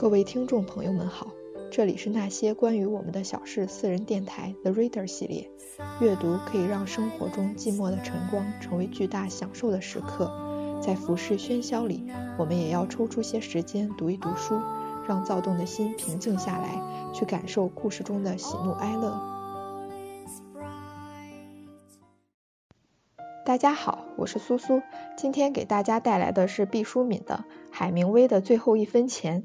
各位听众朋友们好，这里是那些关于我们的小事私人电台 The Reader 系列。阅读可以让生活中寂寞的晨光成为巨大享受的时刻，在浮世喧嚣里，我们也要抽出些时间读一读书，让躁动的心平静下来，去感受故事中的喜怒哀乐。大家好，我是苏苏，今天给大家带来的是毕淑敏的《海明威的最后一分钱》。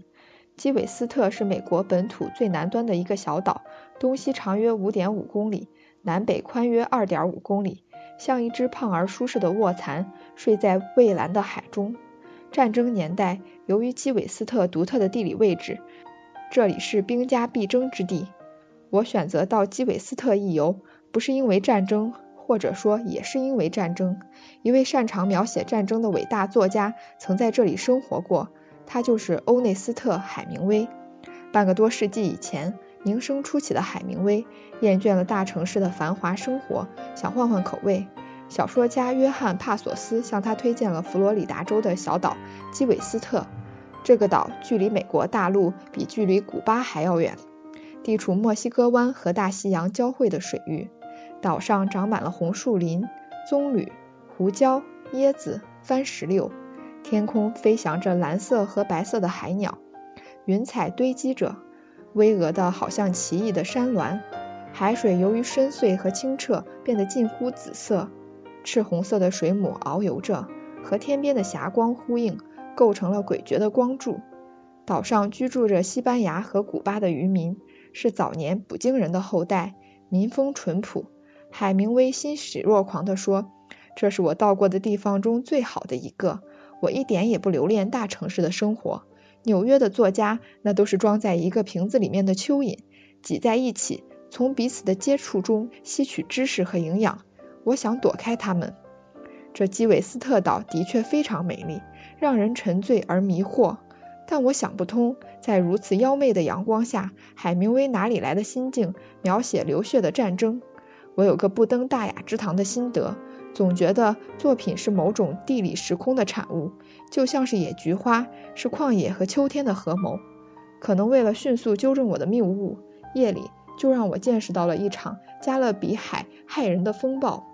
基韦斯特是美国本土最南端的一个小岛，东西长约五点五公里，南北宽约二点五公里，像一只胖而舒适的卧蚕，睡在蔚蓝的海中。战争年代，由于基韦斯特独特的地理位置，这里是兵家必争之地。我选择到基韦斯特一游，不是因为战争，或者说也是因为战争。一位擅长描写战争的伟大作家曾在这里生活过。他就是欧内斯特·海明威。半个多世纪以前，名声初起的海明威厌倦了大城市的繁华生活，想换换口味。小说家约翰·帕索斯向他推荐了佛罗里达州的小岛基韦斯特。这个岛距离美国大陆比距离古巴还要远，地处墨西哥湾和大西洋交汇的水域。岛上长满了红树林、棕榈、胡椒、椰子、番石榴。天空飞翔着蓝色和白色的海鸟，云彩堆积着，巍峨的好像奇异的山峦。海水由于深邃和清澈，变得近乎紫色。赤红色的水母遨游着，和天边的霞光呼应，构成了诡谲的光柱。岛上居住着西班牙和古巴的渔民，是早年捕鲸人的后代，民风淳朴。海明威欣喜若狂地说：“这是我到过的地方中最好的一个。”我一点也不留恋大城市的生活。纽约的作家，那都是装在一个瓶子里面的蚯蚓，挤在一起，从彼此的接触中吸取知识和营养。我想躲开他们。这基韦斯特岛的确非常美丽，让人沉醉而迷惑。但我想不通，在如此妖媚的阳光下，海明威哪里来的心境描写流血的战争？我有个不登大雅之堂的心得。总觉得作品是某种地理时空的产物，就像是野菊花，是旷野和秋天的合谋。可能为了迅速纠正我的谬误，夜里就让我见识到了一场加勒比海骇人的风暴，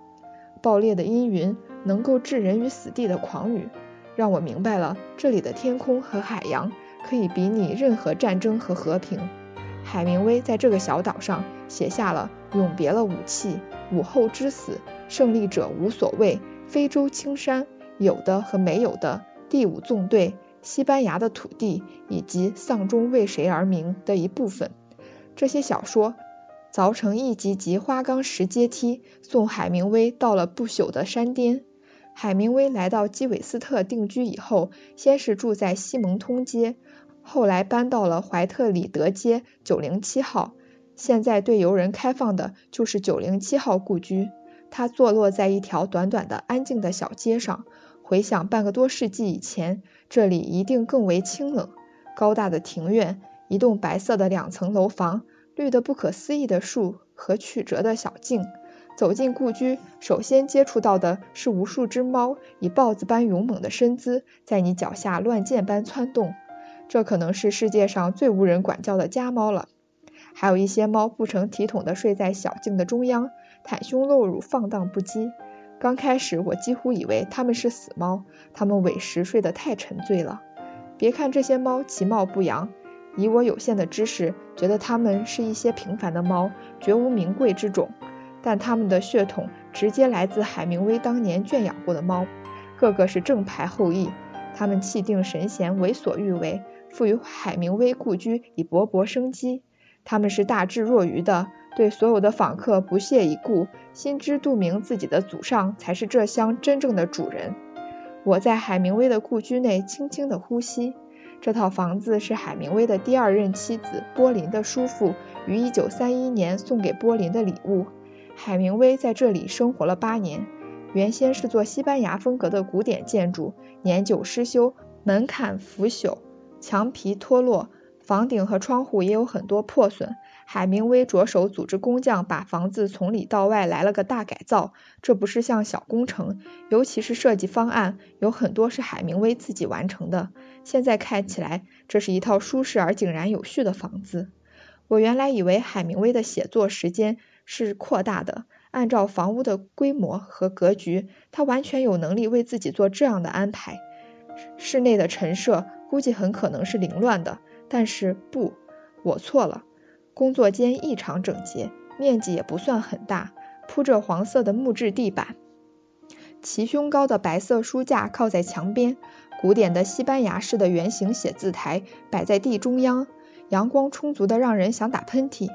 爆裂的阴云，能够置人于死地的狂雨，让我明白了这里的天空和海洋可以比拟任何战争和和平。海明威在这个小岛上写下了永别了武器。午后之死，胜利者无所谓。非洲青山，有的和没有的。第五纵队，西班牙的土地，以及丧钟为谁而鸣的一部分。这些小说凿成一级级花岗石阶梯，送海明威到了不朽的山巅。海明威来到基韦斯特定居以后，先是住在西蒙通街，后来搬到了怀特里德街九零七号。现在对游人开放的就是九零七号故居，它坐落在一条短短的安静的小街上。回想半个多世纪以前，这里一定更为清冷。高大的庭院，一栋白色的两层楼房，绿得不可思议的树和曲折的小径。走进故居，首先接触到的是无数只猫以豹子般勇猛的身姿，在你脚下乱箭般窜动。这可能是世界上最无人管教的家猫了。还有一些猫不成体统地睡在小径的中央，袒胸露乳，放荡不羁。刚开始我几乎以为它们是死猫，它们委实睡得太沉醉了。别看这些猫其貌不扬，以我有限的知识，觉得它们是一些平凡的猫，绝无名贵之种。但它们的血统直接来自海明威当年圈养过的猫，个个是正牌后裔。它们气定神闲，为所欲为，赋予海明威故居以勃勃生机。他们是大智若愚的，对所有的访客不屑一顾，心知肚明自己的祖上才是这乡真正的主人。我在海明威的故居内轻轻的呼吸。这套房子是海明威的第二任妻子波林的叔父于1931年送给波林的礼物。海明威在这里生活了八年。原先是座西班牙风格的古典建筑，年久失修，门槛腐朽，墙皮脱落。房顶和窗户也有很多破损，海明威着手组织工匠把房子从里到外来了个大改造，这不是项小工程，尤其是设计方案有很多是海明威自己完成的。现在看起来，这是一套舒适而井然有序的房子。我原来以为海明威的写作时间是扩大的，按照房屋的规模和格局，他完全有能力为自己做这样的安排。室内的陈设估计很可能是凌乱的，但是不，我错了。工作间异常整洁，面积也不算很大，铺着黄色的木质地板，齐胸高的白色书架靠在墙边，古典的西班牙式的圆形写字台摆在地中央，阳光充足的让人想打喷嚏。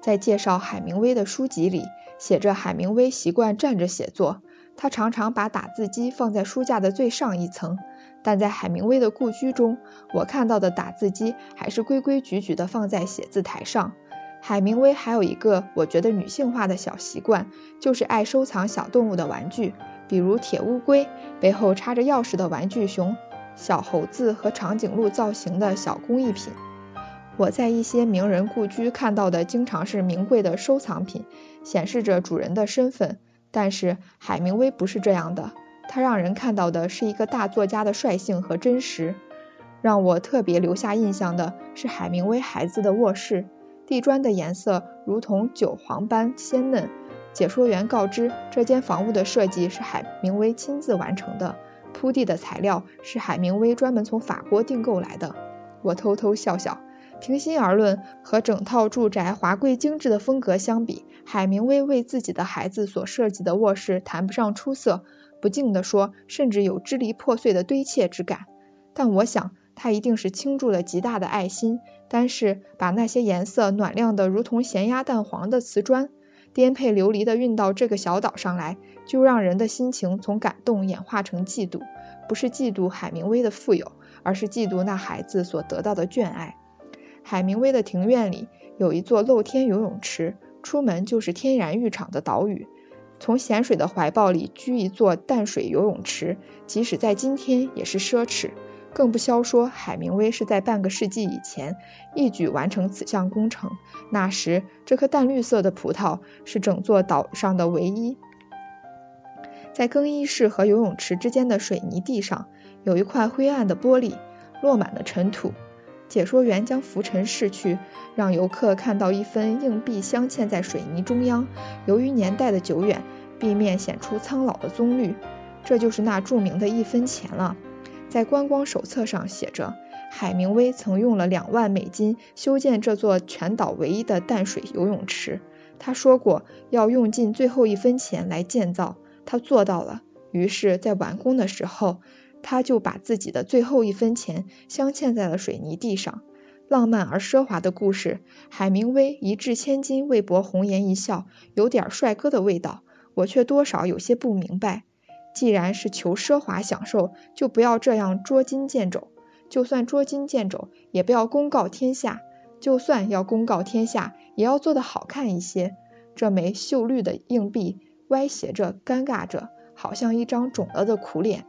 在介绍海明威的书籍里，写着海明威习惯站着写作，他常常把打字机放在书架的最上一层。但在海明威的故居中，我看到的打字机还是规规矩矩地放在写字台上。海明威还有一个我觉得女性化的小习惯，就是爱收藏小动物的玩具，比如铁乌龟，背后插着钥匙的玩具熊，小猴子和长颈鹿造型的小工艺品。我在一些名人故居看到的经常是名贵的收藏品，显示着主人的身份。但是海明威不是这样的。他让人看到的是一个大作家的率性和真实。让我特别留下印象的是海明威孩子的卧室，地砖的颜色如同韭黄般鲜嫩。解说员告知，这间房屋的设计是海明威亲自完成的，铺地的材料是海明威专门从法国订购来的。我偷偷笑笑。平心而论，和整套住宅华贵精致的风格相比，海明威为自己的孩子所设计的卧室谈不上出色。不敬地说，甚至有支离破碎的堆砌之感。但我想，他一定是倾注了极大的爱心，单是把那些颜色暖亮的如同咸鸭蛋黄的瓷砖，颠沛流离地运到这个小岛上来，就让人的心情从感动演化成嫉妒。不是嫉妒海明威的富有，而是嫉妒那孩子所得到的眷爱。海明威的庭院里有一座露天游泳池，出门就是天然浴场的岛屿。从咸水的怀抱里居一座淡水游泳池，即使在今天也是奢侈。更不消说海明威是在半个世纪以前一举完成此项工程。那时，这颗淡绿色的葡萄是整座岛上的唯一。在更衣室和游泳池之间的水泥地上，有一块灰暗的玻璃，落满了尘土。解说员将浮尘拭去，让游客看到一分硬币镶嵌在水泥中央。由于年代的久远，壁面显出苍老的棕绿。这就是那著名的一分钱了。在观光手册上写着，海明威曾用了两万美金修建这座全岛唯一的淡水游泳池。他说过要用尽最后一分钱来建造，他做到了。于是，在完工的时候。他就把自己的最后一分钱镶嵌在了水泥地上。浪漫而奢华的故事，海明威一掷千金为博红颜一笑，有点帅哥的味道。我却多少有些不明白。既然是求奢华享受，就不要这样捉襟见肘。就算捉襟见肘，也不要公告天下。就算要公告天下，也要做得好看一些。这枚秀绿的硬币歪斜着，尴尬着，好像一张肿了的苦脸。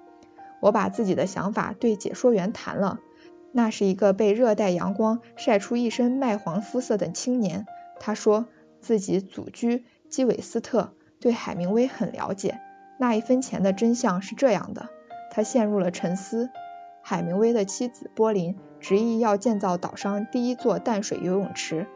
我把自己的想法对解说员谈了，那是一个被热带阳光晒出一身麦黄肤色的青年。他说自己祖居基韦斯特，对海明威很了解。那一分钱的真相是这样的。他陷入了沉思。海明威的妻子波林执意要建造岛上第一座淡水游泳池，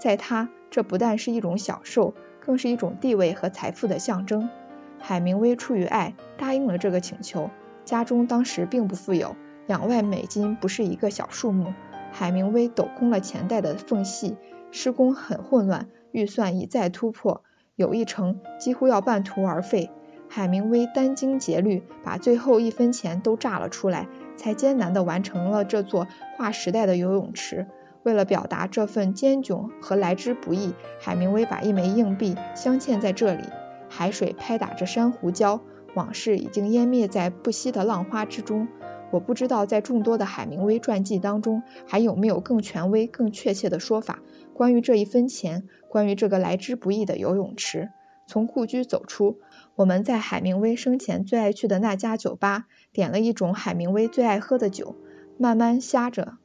在他这不但是一种享受，更是一种地位和财富的象征。海明威出于爱答应了这个请求。家中当时并不富有，两万美金不是一个小数目。海明威抖空了钱袋的缝隙，施工很混乱，预算一再突破，有一成几乎要半途而废。海明威殚精竭虑，把最后一分钱都榨了出来，才艰难地完成了这座划时代的游泳池。为了表达这份艰窘和来之不易，海明威把一枚硬币镶嵌在这里。海水拍打着珊瑚礁。往事已经湮灭在不息的浪花之中。我不知道在众多的海明威传记当中，还有没有更权威、更确切的说法，关于这一分钱，关于这个来之不易的游泳池。从故居走出，我们在海明威生前最爱去的那家酒吧，点了一种海明威最爱喝的酒，慢慢呷着。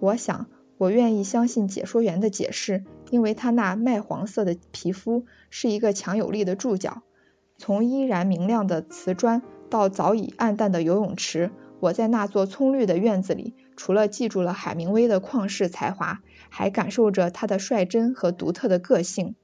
我想，我愿意相信解说员的解释，因为他那麦黄色的皮肤是一个强有力的注脚。从依然明亮的瓷砖到早已暗淡的游泳池，我在那座葱绿的院子里，除了记住了海明威的旷世才华，还感受着他的率真和独特的个性。